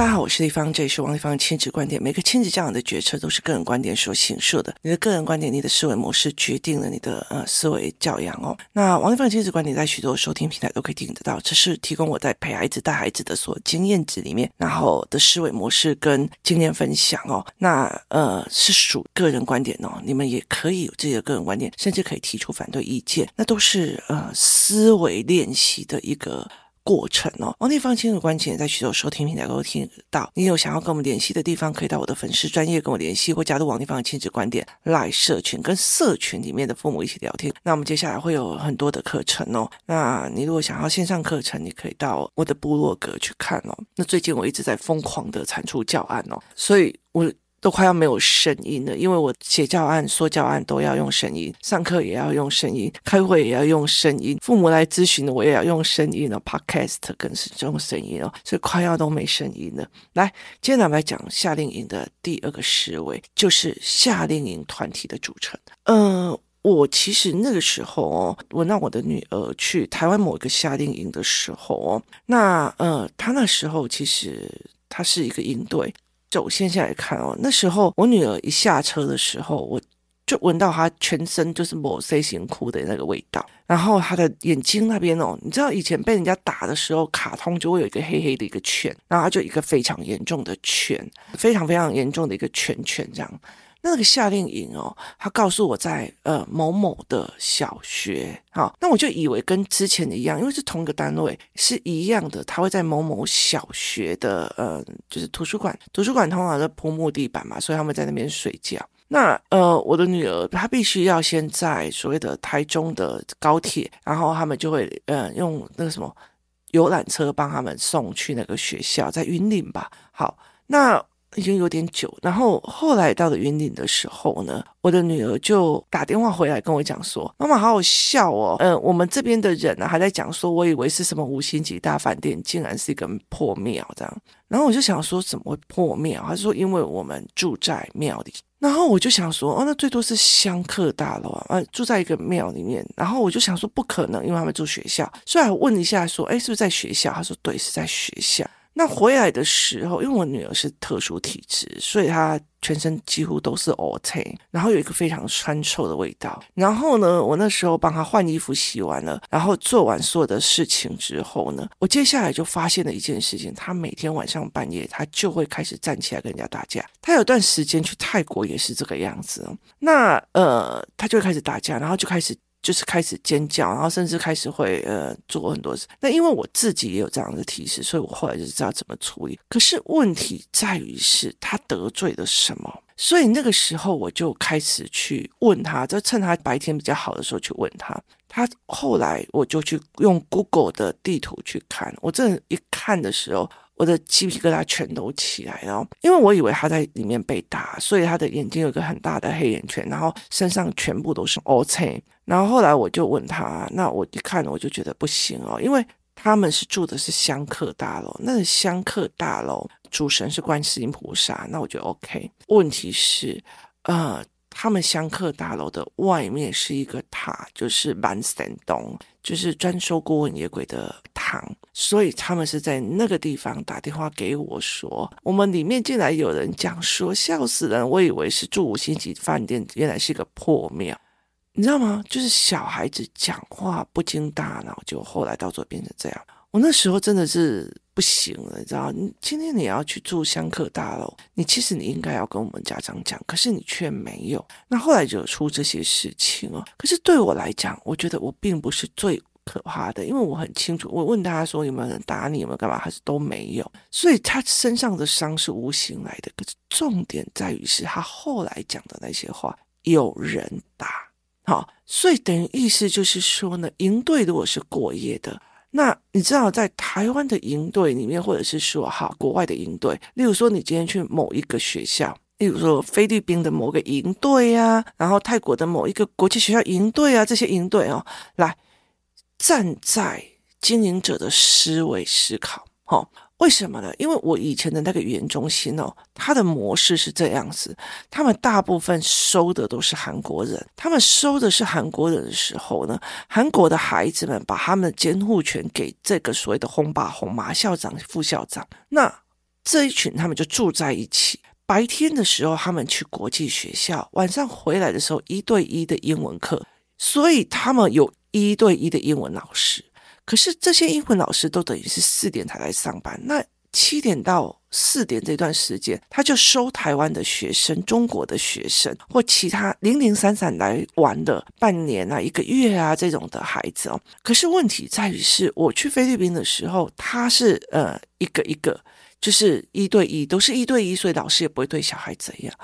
大家好，我是丽芳，这里是王立芳亲子观点。每个亲子教养的决策都是个人观点所形塑的。你的个人观点，你的思维模式决定了你的呃思维教养哦。那王立芳亲子观点在许多收听平台都可以听得到。这是提供我在陪孩子带孩子的所经验值里面，然后的思维模式跟经验分享哦。那呃是属个人观点哦，你们也可以有自己的个人观点，甚至可以提出反对意见。那都是呃思维练习的一个。过程哦，王立芳亲子观点在许多收听平台都听到。你有想要跟我们联系的地方，可以到我的粉丝专业跟我联系，或加入王立芳的亲子观点来社群，跟社群里面的父母一起聊天。那我们接下来会有很多的课程哦。那你如果想要线上课程，你可以到我的部落格去看哦。那最近我一直在疯狂的产出教案哦，所以我。都快要没有声音了，因为我写教案、说教案都要用声音，上课也要用声音，开会也要用声音，父母来咨询的我也要用声音了，Podcast 更是用声音哦，所以快要都没声音了。来，今天我们来讲夏令营的第二个思维，就是夏令营团体的组成。呃，我其实那个时候哦，我让我的女儿去台湾某一个夏令营的时候哦，那呃，她那时候其实她是一个营队。走线下来看哦，那时候我女儿一下车的时候，我就闻到她全身就是抹 C 型裤的那个味道，然后她的眼睛那边哦，你知道以前被人家打的时候，卡通就会有一个黑黑的一个圈，然后她就一个非常严重的圈，非常非常严重的一个圈圈这样。那个夏令营哦，他告诉我在呃某某的小学，好，那我就以为跟之前的一样，因为是同一个单位，是一样的。他会在某某小学的呃，就是图书馆，图书馆通常是铺木地板嘛，所以他们在那边睡觉。那呃，我的女儿她必须要先在所谓的台中的高铁，然后他们就会呃用那个什么游览车帮他们送去那个学校，在云林吧。好，那。已经有点久，然后后来到了云林的时候呢，我的女儿就打电话回来跟我讲说：“妈妈好好笑哦，呃，我们这边的人呢、啊、还在讲说，我以为是什么五星级大饭店，竟然是一个破庙这样。然后我就想说，怎么会破庙？他说，因为我们住在庙里。然后我就想说，哦，那最多是香客大楼啊，呃，住在一个庙里面。然后我就想说，不可能，因为他们住学校。所以我问一下说，哎，是不是在学校？他说，对，是在学校。”那回来的时候，因为我女儿是特殊体质，所以她全身几乎都是乌青，然后有一个非常酸臭的味道。然后呢，我那时候帮她换衣服、洗完了，然后做完所有的事情之后呢，我接下来就发现了一件事情：她每天晚上半夜，她就会开始站起来跟人家打架。她有段时间去泰国也是这个样子。那呃，她就会开始打架，然后就开始。就是开始尖叫，然后甚至开始会呃做很多事。那因为我自己也有这样的提示，所以我后来就知道怎么处理。可是问题在于是他得罪了什么？所以那个时候我就开始去问他，就趁他白天比较好的时候去问他。他后来我就去用 Google 的地图去看，我这一看的时候。我的鸡皮疙瘩全都起来了，因为我以为他在里面被打，所以他的眼睛有个很大的黑眼圈，然后身上全部都是乌青。然后后来我就问他，那我一看我就觉得不行哦，因为他们是住的是香客大楼，那香客大楼主神是观世音菩萨，那我觉得 OK。问题是，呃。他们香客大楼的外面是一个塔，就是万善洞，就是专收孤魂野鬼的堂，所以他们是在那个地方打电话给我说，我们里面竟然有人讲说，笑死人，我以为是住五星级饭店，原来是一个破庙，你知道吗？就是小孩子讲话不经大脑，就后来到最后变成这样。我那时候真的是不行了，你知道？你今天你要去住香客大楼，你其实你应该要跟我们家长讲，可是你却没有。那后来惹出这些事情哦。可是对我来讲，我觉得我并不是最可怕的，因为我很清楚。我问大家说有没有人打你，有没有干嘛，还是都没有。所以他身上的伤是无形来的。可是重点在于是他后来讲的那些话，有人打。好，所以等于意思就是说呢，营队如果是过夜的。那你知道，在台湾的营队里面，或者是说哈，国外的营队，例如说你今天去某一个学校，例如说菲律宾的某个营队啊，然后泰国的某一个国际学校营队啊，这些营队哦，来站在经营者的思维思考，哦。为什么呢？因为我以前的那个语言中心哦，它的模式是这样子，他们大部分收的都是韩国人，他们收的是韩国人的时候呢，韩国的孩子们把他们的监护权给这个所谓的轰爸轰妈校长、副校长，那这一群他们就住在一起。白天的时候，他们去国际学校；晚上回来的时候，一对一的英文课。所以他们有一对一的英文老师。可是这些英文老师都等于是四点才来上班。那七点到四点这段时间，他就收台湾的学生、中国的学生或其他零零散散来玩的半年啊、一个月啊这种的孩子哦。可是问题在于是，我去菲律宾的时候，他是呃一个一个，就是一对一，都是一对一，所以老师也不会对小孩怎样。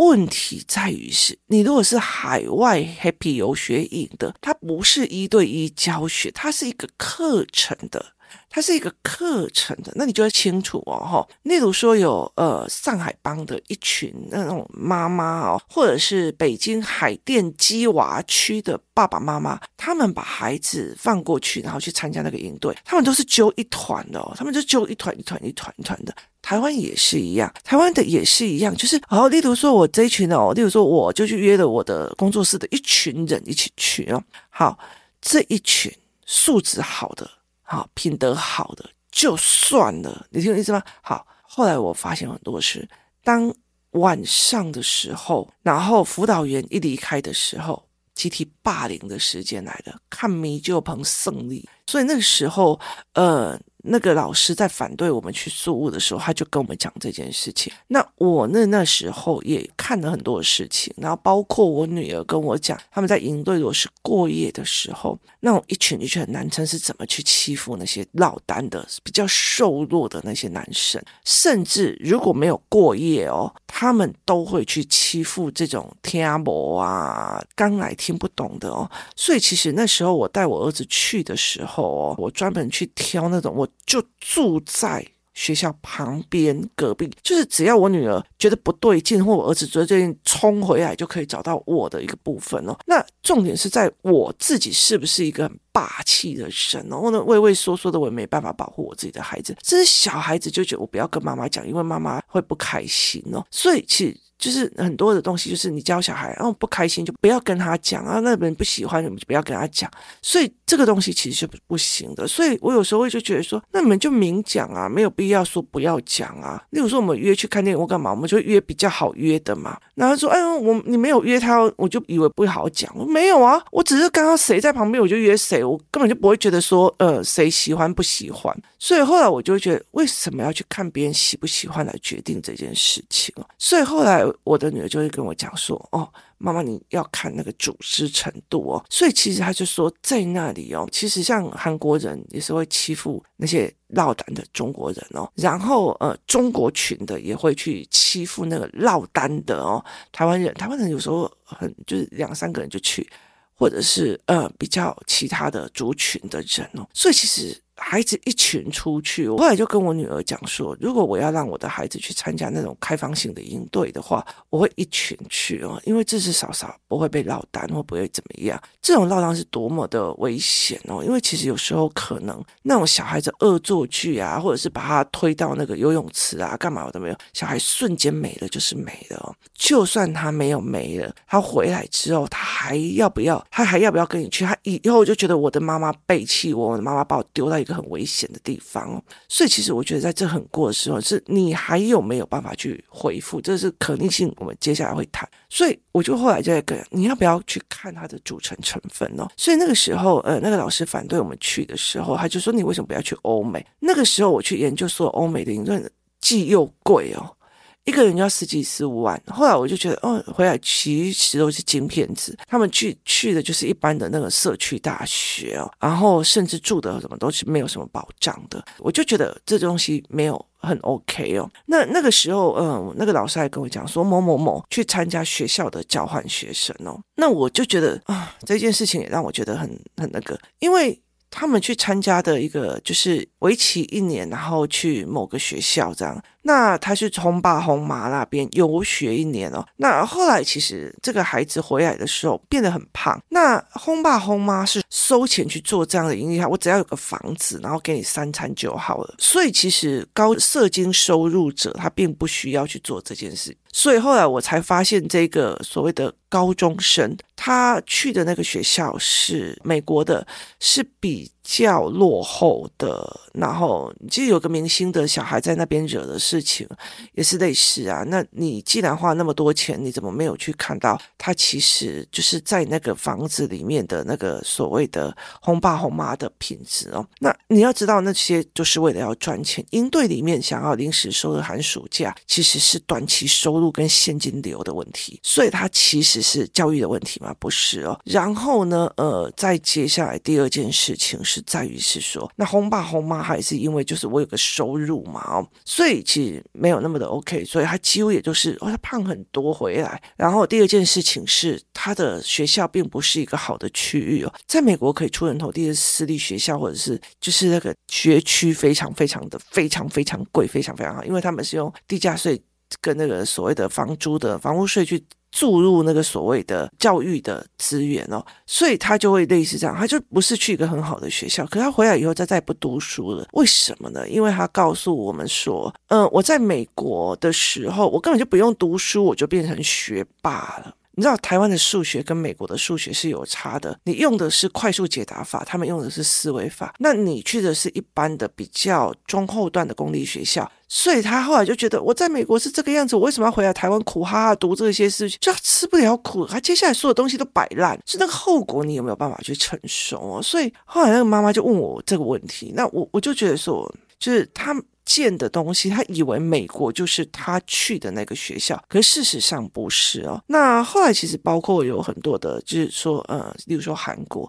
问题在于是，你如果是海外 Happy 游学营的，它不是一对一教学，它是一个课程的。它是一个课程的，那你就要清楚哦，哈。例如说有呃上海帮的一群那种妈妈哦，或者是北京海淀鸡娃区的爸爸妈妈，他们把孩子放过去，然后去参加那个营队，他们都是揪一团的哦，他们就揪一团一团一团一团的。台湾也是一样，台湾的也是一样，就是哦，例如说我这一群哦，例如说我就去约了我的工作室的一群人一起去哦，好，这一群素质好的。好，品德好的就算了，你听我意思吗？好，后来我发现很多事，当晚上的时候，然后辅导员一离开的时候，集体霸凌的时间来了，看迷就捧胜利，所以那个时候，呃。那个老师在反对我们去宿务的时候，他就跟我们讲这件事情。那我那那时候也看了很多事情，然后包括我女儿跟我讲，他们在营队如果是过夜的时候，那种一群一群的男生是怎么去欺负那些落单的、比较瘦弱的那些男生，甚至如果没有过夜哦，他们都会去欺负这种天阿伯啊，刚来听不懂的哦。所以其实那时候我带我儿子去的时候哦，我专门去挑那种我。就住在学校旁边隔壁，就是只要我女儿觉得不对劲，或我儿子觉得最近冲回来，就可以找到我的一个部分哦。那重点是在我自己是不是一个很霸气的人哦？那畏畏缩缩的，我也没办法保护我自己的孩子。这是小孩子就觉得我不要跟妈妈讲，因为妈妈会不开心哦。所以其实。就是很多的东西，就是你教小孩，然后不开心就不要跟他讲啊，那人不喜欢你们就不要跟他讲。所以这个东西其实是不行的。所以我有时候会就觉得说，那你们就明讲啊，没有必要说不要讲啊。例如说我们约去看电影或干嘛，我们就约比较好约的嘛。然后说，哎呦，我你没有约他，我就以为不好讲。我没有啊，我只是刚刚谁在旁边，我就约谁，我根本就不会觉得说，呃，谁喜欢不喜欢。所以后来我就觉得，为什么要去看别人喜不喜欢来决定这件事情？所以后来。我的女儿就会跟我讲说：“哦，妈妈，你要看那个组织程度哦。”所以其实他就说，在那里哦，其实像韩国人也是会欺负那些落单的中国人哦，然后呃，中国群的也会去欺负那个落单的哦，台湾人，台湾人有时候很就是两三个人就去，或者是呃比较其他的族群的人哦，所以其实。孩子一群出去，我后来就跟我女儿讲说，如果我要让我的孩子去参加那种开放性的营队的话，我会一群去哦，因为至至少少不会被落单或不会怎么样。这种落单是多么的危险哦，因为其实有时候可能那种小孩子恶作剧啊，或者是把他推到那个游泳池啊，干嘛我都没有，小孩瞬间没了就是没了。就算他没有没了，他回来之后，他还要不要？他还要不要跟你去？他以后就觉得我的妈妈背弃我，我的妈妈把我丢到一。很危险的地方哦，所以其实我觉得在这很过的时候，是你还有没有办法去回复？这是可逆性，我们接下来会谈。所以我就后来就在跟你要不要去看它的组成成分哦？所以那个时候，呃，那个老师反对我们去的时候，他就说你为什么不要去欧美？那个时候我去研究所欧美的营队，既又贵哦。一个人要十几十五万，后来我就觉得，哦，回来其实都是金骗子。他们去去的就是一般的那个社区大学哦，然后甚至住的什么都是没有什么保障的。我就觉得这东西没有很 OK 哦。那那个时候，嗯，那个老师还跟我讲说，某某某去参加学校的交换学生哦。那我就觉得啊，这件事情也让我觉得很很那个，因为。他们去参加的一个就是为期一年，然后去某个学校这样。那他是从爸从妈那边游学一年哦。那后来其实这个孩子回来的时候变得很胖。那轰爸轰妈是收钱去做这样的营业，我只要有个房子，然后给你三餐就好了。所以其实高社经收入者他并不需要去做这件事。所以后来我才发现，这个所谓的高中生，他去的那个学校是美国的，是比较落后的，然后其实有个明星的小孩在那边惹的事情也是类似啊。那你既然花那么多钱，你怎么没有去看到他其实就是在那个房子里面的那个所谓的红爸红妈的品质哦？那你要知道，那些就是为了要赚钱。营队里面想要临时收的寒暑假，其实是短期收入跟现金流的问题，所以它其实是教育的问题吗？不是哦。然后呢，呃，再接下来第二件事情是。在于是说，那轰爸轰妈还是因为就是我有个收入嘛哦，所以其实没有那么的 OK，所以他几乎也就是哦，他胖很多回来。然后第二件事情是，他的学校并不是一个好的区域哦，在美国可以出人头地的私立学校，或者是就是那个学区非常非常的非常非常贵，非常非常好，因为他们是用地价税跟那个所谓的房租的房屋税去。注入那个所谓的教育的资源哦，所以他就会类似这样，他就不是去一个很好的学校，可他回来以后，他再也不读书了。为什么呢？因为他告诉我们说，嗯、我在美国的时候，我根本就不用读书，我就变成学霸了。你知道台湾的数学跟美国的数学是有差的，你用的是快速解答法，他们用的是思维法。那你去的是一般的比较中后段的公立学校，所以他后来就觉得我在美国是这个样子，我为什么要回来台湾苦哈哈读这些事情？就吃不了苦，他接下来所有东西都摆烂，是那个后果你有没有办法去承受哦？所以后来那个妈妈就问我这个问题，那我我就觉得说，就是他。见的东西，他以为美国就是他去的那个学校，可是事实上不是哦。那后来其实包括有很多的，就是说，呃，例如说韩国，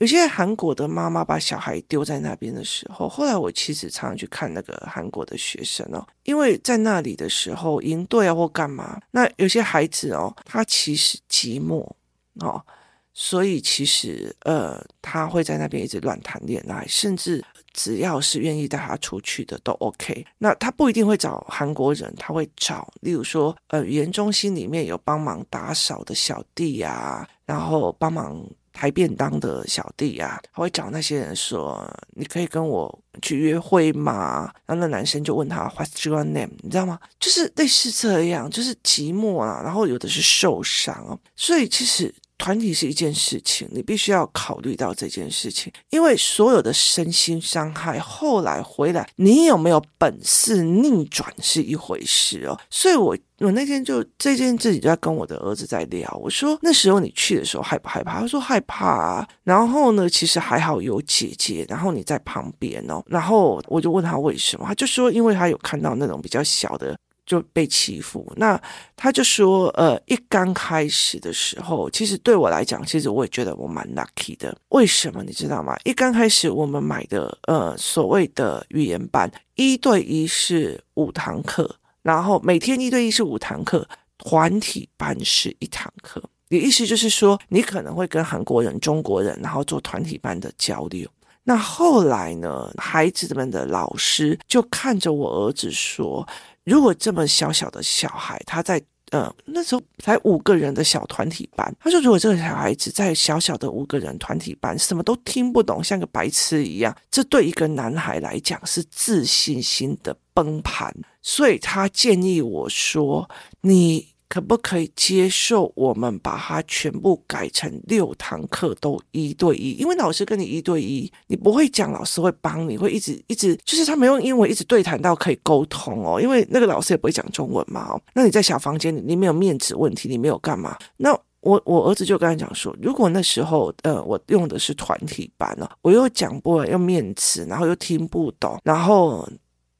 有些韩国的妈妈把小孩丢在那边的时候，后来我妻子常常去看那个韩国的学生哦，因为在那里的时候营队啊或干嘛，那有些孩子哦，他其实寂寞哦，所以其实呃，他会在那边一直乱谈恋爱，甚至。只要是愿意带他出去的都 OK，那他不一定会找韩国人，他会找，例如说，呃，语言中心里面有帮忙打扫的小弟呀、啊，然后帮忙抬便当的小弟、啊，他会找那些人说，你可以跟我去约会吗？然后那男生就问他 What's your name？你知道吗？就是类似这样，就是寂寞啊，然后有的是受伤，所以其实。团体是一件事情，你必须要考虑到这件事情，因为所有的身心伤害，后来回来，你有没有本事逆转是一回事哦。所以我我那天就这件事情就在跟我的儿子在聊，我说那时候你去的时候害不害怕？他说害怕啊。然后呢，其实还好有姐姐，然后你在旁边哦。然后我就问他为什么，他就说因为他有看到那种比较小的。就被欺负，那他就说，呃，一刚开始的时候，其实对我来讲，其实我也觉得我蛮 lucky 的。为什么你知道吗？一刚开始我们买的，呃，所谓的语言班，一对一是五堂课，然后每天一对一是五堂课，团体班是一堂课。你意思就是说，你可能会跟韩国人、中国人，然后做团体班的交流。那后来呢，孩子们的老师就看着我儿子说。如果这么小小的小孩，他在呃那时候才五个人的小团体班，他说如果这个小孩子在小小的五个人团体班，什么都听不懂，像个白痴一样，这对一个男孩来讲是自信心的崩盘，所以他建议我说你。可不可以接受我们把它全部改成六堂课都一对一？因为老师跟你一对一，你不会讲，老师会帮你，会一直一直，就是他没用英文一直对谈到可以沟通哦。因为那个老师也不会讲中文嘛哦。那你在小房间里，你没有面子问题，你没有干嘛？那我我儿子就跟他讲说，如果那时候呃我用的是团体班了，我又讲不了，又面子，然后又听不懂，然后。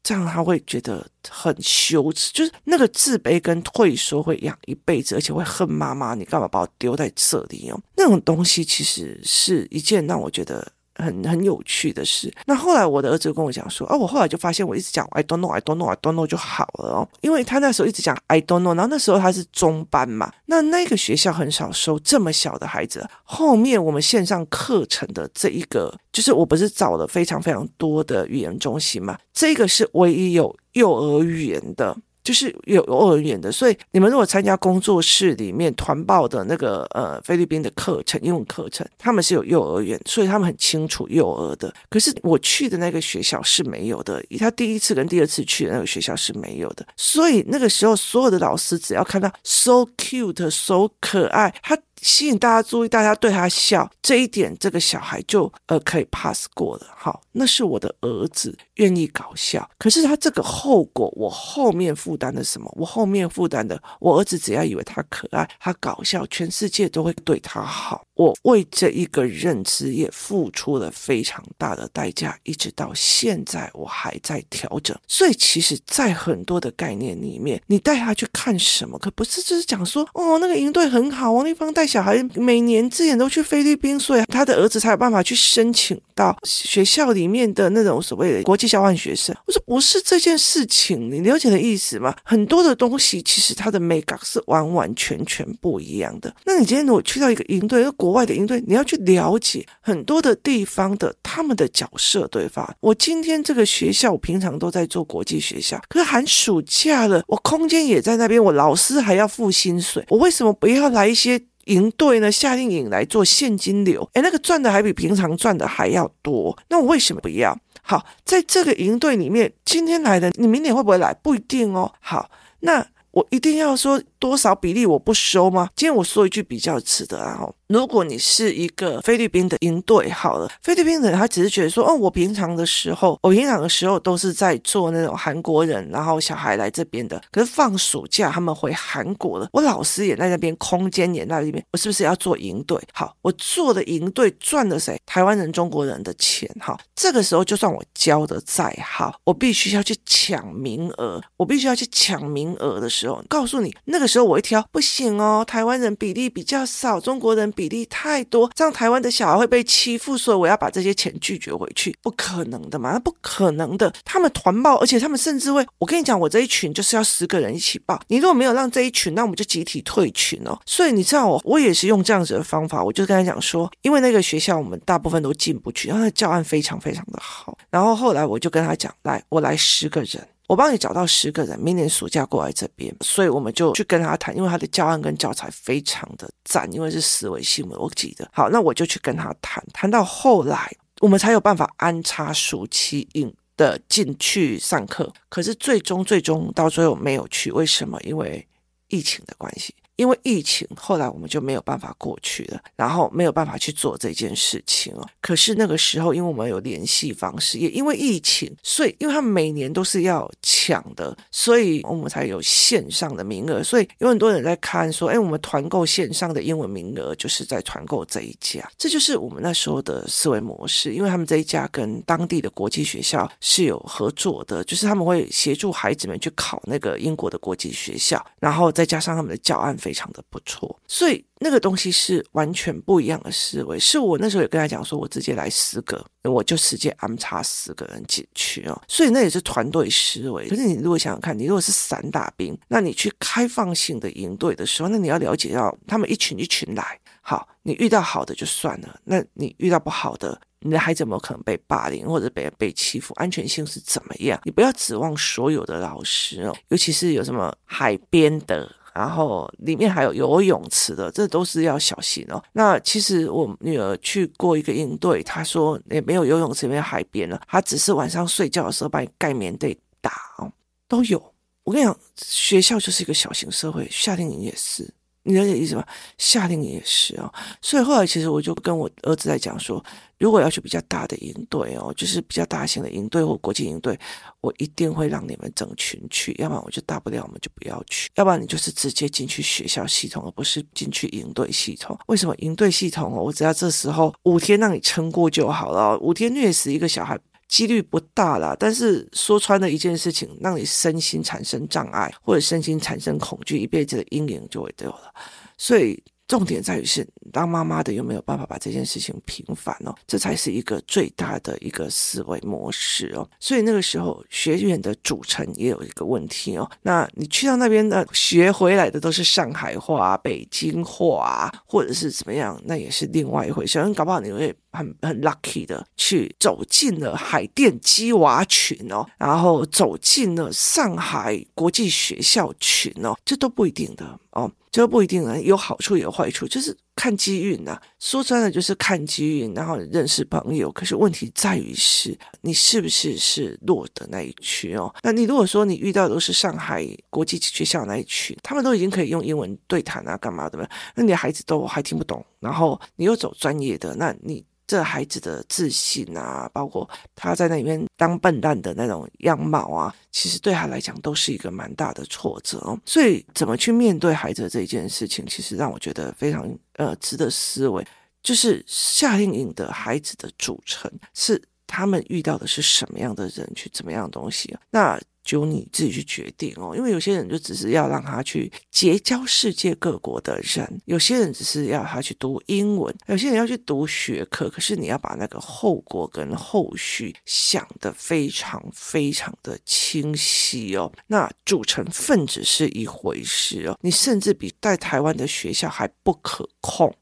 这样他会觉得很羞耻，就是那个自卑跟退缩会养一辈子，而且会恨妈妈，你干嘛把我丢在这里哦？那种东西其实是一件让我觉得。很很有趣的事。那后来我的儿子跟我讲说，啊，我后来就发现我一直讲 I don't know, I don't know, I don't know 就好了哦，因为他那时候一直讲 I don't know，然后那时候他是中班嘛，那那个学校很少收这么小的孩子。后面我们线上课程的这一个，就是我不是找了非常非常多的语言中心嘛，这个是唯一有幼儿园的。就是有幼儿园的，所以你们如果参加工作室里面团报的那个呃菲律宾的课程，英文课程，他们是有幼儿园，所以他们很清楚幼儿的。可是我去的那个学校是没有的，他第一次跟第二次去的那个学校是没有的。所以那个时候所有的老师只要看到 so cute、so 可爱，他吸引大家注意，大家对他笑，这一点这个小孩就呃可以 pass 过了。好，那是我的儿子愿意搞笑，可是他这个后果，我后面负担的什么？我后面负担的，我儿子只要以为他可爱，他搞笑，全世界都会对他好。我为这一个认知也付出了非常大的代价，一直到现在我还在调整。所以其实，在很多的概念里面，你带他去看什么？可不是就是讲说，哦，那个营队很好，王立芳带小孩每年之前都去菲律宾，所以他的儿子才有办法去申请到学校里面的那种所谓的国际交换学生。我说不是这件事情，你了解的意思吗？很多的东西其实它的美感是完完全全不一样的。那你今天如果去到一个营队，国外的营队，你要去了解很多的地方的他们的角色，对吧？我今天这个学校，我平常都在做国际学校，可是寒暑假了，我空间也在那边，我老师还要付薪水，我为什么不要来一些营队呢？夏令营来做现金流，诶，那个赚的还比平常赚的还要多，那我为什么不要？好，在这个营队里面，今天来的，你明年会不会来？不一定哦。好，那我一定要说多少比例我不收吗？今天我说一句比较直的啊，如果你是一个菲律宾的营队，好了，菲律宾人他只是觉得说，哦，我平常的时候，我平常的时候都是在做那种韩国人，然后小孩来这边的，可是放暑假他们回韩国了，我老师也在那边，空间也在那边，我是不是要做营队？好，我做的营队赚了谁？台湾人、中国人的钱，哈，这个时候就算我教的再好，我必须要去抢名额，我必须要去抢名额的时候，告诉你，那个时候我一挑，不行哦，台湾人比例比较少，中国人。比例太多，这样台湾的小孩会被欺负，所以我要把这些钱拒绝回去，不可能的嘛，不可能的。他们团报，而且他们甚至会，我跟你讲，我这一群就是要十个人一起报，你如果没有让这一群，那我们就集体退群哦。所以你知道我，我也是用这样子的方法，我就跟他讲说，因为那个学校我们大部分都进不去，然后他教案非常非常的好，然后后来我就跟他讲，来，我来十个人。我帮你找到十个人，明年暑假过来这边，所以我们就去跟他谈，因为他的教案跟教材非常的赞，因为是思维新闻，我记得。好，那我就去跟他谈，谈到后来，我们才有办法安插暑期营的进去上课。可是最终最终到最后没有去，为什么？因为疫情的关系。因为疫情，后来我们就没有办法过去了，然后没有办法去做这件事情哦。可是那个时候，因为我们有联系方式，也因为疫情，所以因为他们每年都是要抢的，所以我们才有线上的名额。所以有很多人在看说，哎，我们团购线上的英文名额，就是在团购这一家。这就是我们那时候的思维模式，因为他们这一家跟当地的国际学校是有合作的，就是他们会协助孩子们去考那个英国的国际学校，然后再加上他们的教案费。非常的不错，所以那个东西是完全不一样的思维。是我那时候也跟他讲说，我直接来十个，我就直接安插十个人进去哦。所以那也是团队思维。可是你如果想想看，你如果是散打兵，那你去开放性的营队的时候，那你要了解到他们一群一群来。好，你遇到好的就算了，那你遇到不好的，你的孩子有没有可能被霸凌或者被被欺负？安全性是怎么样？你不要指望所有的老师哦，尤其是有什么海边的。然后里面还有游泳池的，这都是要小心哦。那其实我女儿去过一个应对，她说也没有游泳池，没有海边了，她只是晚上睡觉的时候把你盖棉被打哦，都有。我跟你讲，学校就是一个小型社会，夏令营也是。你了解意思吗？夏令营也是哦，所以后来其实我就跟我儿子在讲说，如果要去比较大的营队哦，就是比较大型的营队或国际营队，我一定会让你们整群去，要不然我就大不了我们就不要去，要不然你就是直接进去学校系统，而不是进去营队系统。为什么营队系统哦？我只要这时候五天让你撑过就好了，五天虐死一个小孩。几率不大啦，但是说穿了一件事情，让你身心产生障碍，或者身心产生恐惧，一辈子的阴影就会丢了。所以重点在于是，当妈妈的有没有办法把这件事情平反哦？这才是一个最大的一个思维模式哦。所以那个时候学院的组成也有一个问题哦。那你去到那边的学回来的都是上海话、北京话，或者是怎么样，那也是另外一回事。搞不好你会。很很 lucky 的去走进了海淀鸡娃群哦，然后走进了上海国际学校群哦，这都不一定的哦，这不一定啊，有好处也有坏处，就是看机运呐。说穿了就是看机运，然后认识朋友。可是问题在于是，你是不是是弱的那一群哦？那你如果说你遇到都是上海国际学校那一群，他们都已经可以用英文对谈啊，干嘛的？那你的孩子都还听不懂，然后你又走专业的，那你。这孩子的自信啊，包括他在那里面当笨蛋的那种样貌啊，其实对他来讲都是一个蛮大的挫折。所以，怎么去面对孩子这一件事情，其实让我觉得非常呃值得思维。就是夏令营的孩子的组成是他们遇到的是什么样的人，去怎么样的东西？那。就你自己去决定哦，因为有些人就只是要让他去结交世界各国的人，有些人只是要他去读英文，有些人要去读学科。可是你要把那个后果跟后续想得非常非常的清晰哦。那组成分子是一回事哦，你甚至比在台湾的学校还不可控。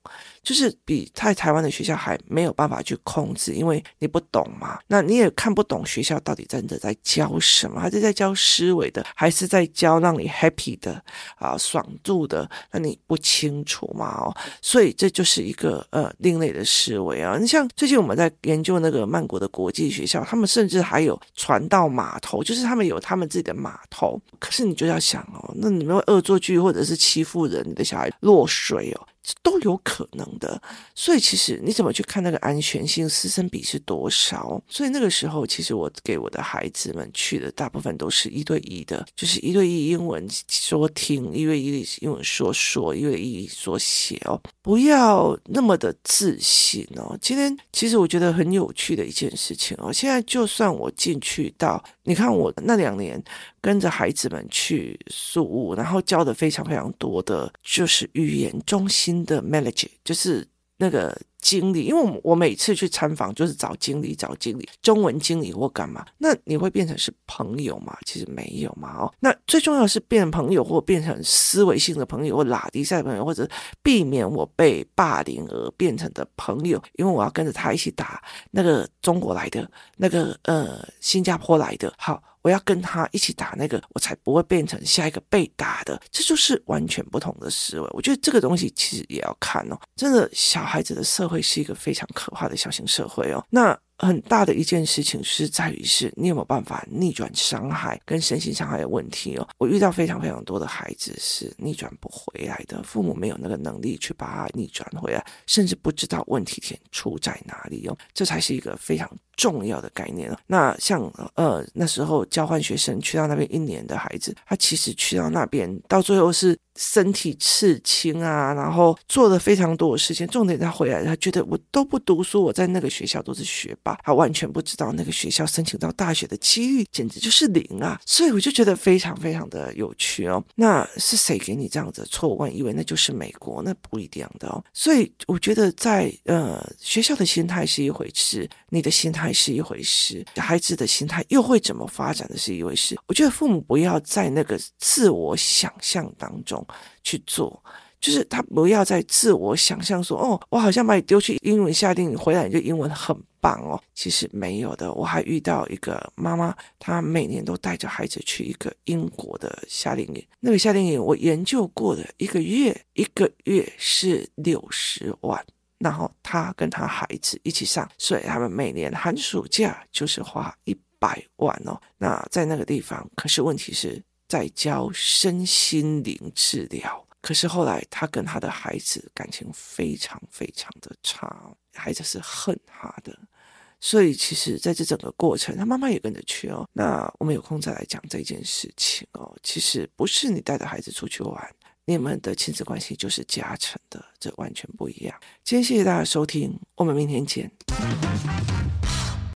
就是比在台湾的学校还没有办法去控制，因为你不懂嘛，那你也看不懂学校到底真的在教什么，还是在教思维的，还是在教让你 happy 的啊爽度的，那你不清楚嘛哦，所以这就是一个呃另类的思维啊。你像最近我们在研究那个曼谷的国际学校，他们甚至还有传到码头，就是他们有他们自己的码头，可是你就要想哦，那你们会恶作剧或者是欺负人，你的小孩落水哦。都有可能的，所以其实你怎么去看那个安全性，师生比是多少？所以那个时候，其实我给我的孩子们去的大部分都是一对一的，就是一对一英文说听，一对一英文说说，一对一说写哦，不要那么的自信哦。今天其实我觉得很有趣的一件事情哦，现在就算我进去到，你看我那两年。跟着孩子们去宿务，然后教的非常非常多的，就是语言中心的 manager，就是那个经理。因为我每次去参访，就是找经理，找经理，中文经理或干嘛。那你会变成是朋友吗？其实没有嘛。哦，那最重要是变成朋友，或变成思维性的朋友，或拉低赛朋友，或者避免我被霸凌而变成的朋友。因为我要跟着他一起打那个中国来的，那个呃新加坡来的。好。我要跟他一起打那个，我才不会变成下一个被打的。这就是完全不同的思维。我觉得这个东西其实也要看哦。真的，小孩子的社会是一个非常可怕的小型社会哦。那。很大的一件事情是在于是，你有没有办法逆转伤害跟身心伤害的问题哦？我遇到非常非常多的孩子是逆转不回来的，父母没有那个能力去把他逆转回来，甚至不知道问题点出在哪里哦。这才是一个非常重要的概念哦。那像呃那时候交换学生去到那边一年的孩子，他其实去到那边到最后是。身体刺青啊，然后做了非常多的事情。重点他回来，他觉得我都不读书，我在那个学校都是学霸，他完全不知道那个学校申请到大学的机遇简直就是零啊！所以我就觉得非常非常的有趣哦。那是谁给你这样子的错误？以为那就是美国，那不一定的哦。所以我觉得在呃学校的心态是一回事，你的心态是一回事，孩子的心态又会怎么发展的是一回事。我觉得父母不要在那个自我想象当中。去做，就是他不要再自我想象说，哦，我好像把你丢去英文夏令营，回来你就英文很棒哦。其实没有的，我还遇到一个妈妈，她每年都带着孩子去一个英国的夏令营，那个夏令营我研究过的，一个月一个月是六十万，然后她跟她孩子一起上，所以他们每年寒暑假就是花一百万哦。那在那个地方，可是问题是。在教身心灵治疗，可是后来他跟他的孩子感情非常非常的差，孩子是恨他的，所以其实在这整个过程，他妈妈也跟着去哦。那我们有空再来讲这件事情哦。其实不是你带着孩子出去玩，你们的亲子关系就是加成的，这完全不一样。今天谢谢大家收听，我们明天见。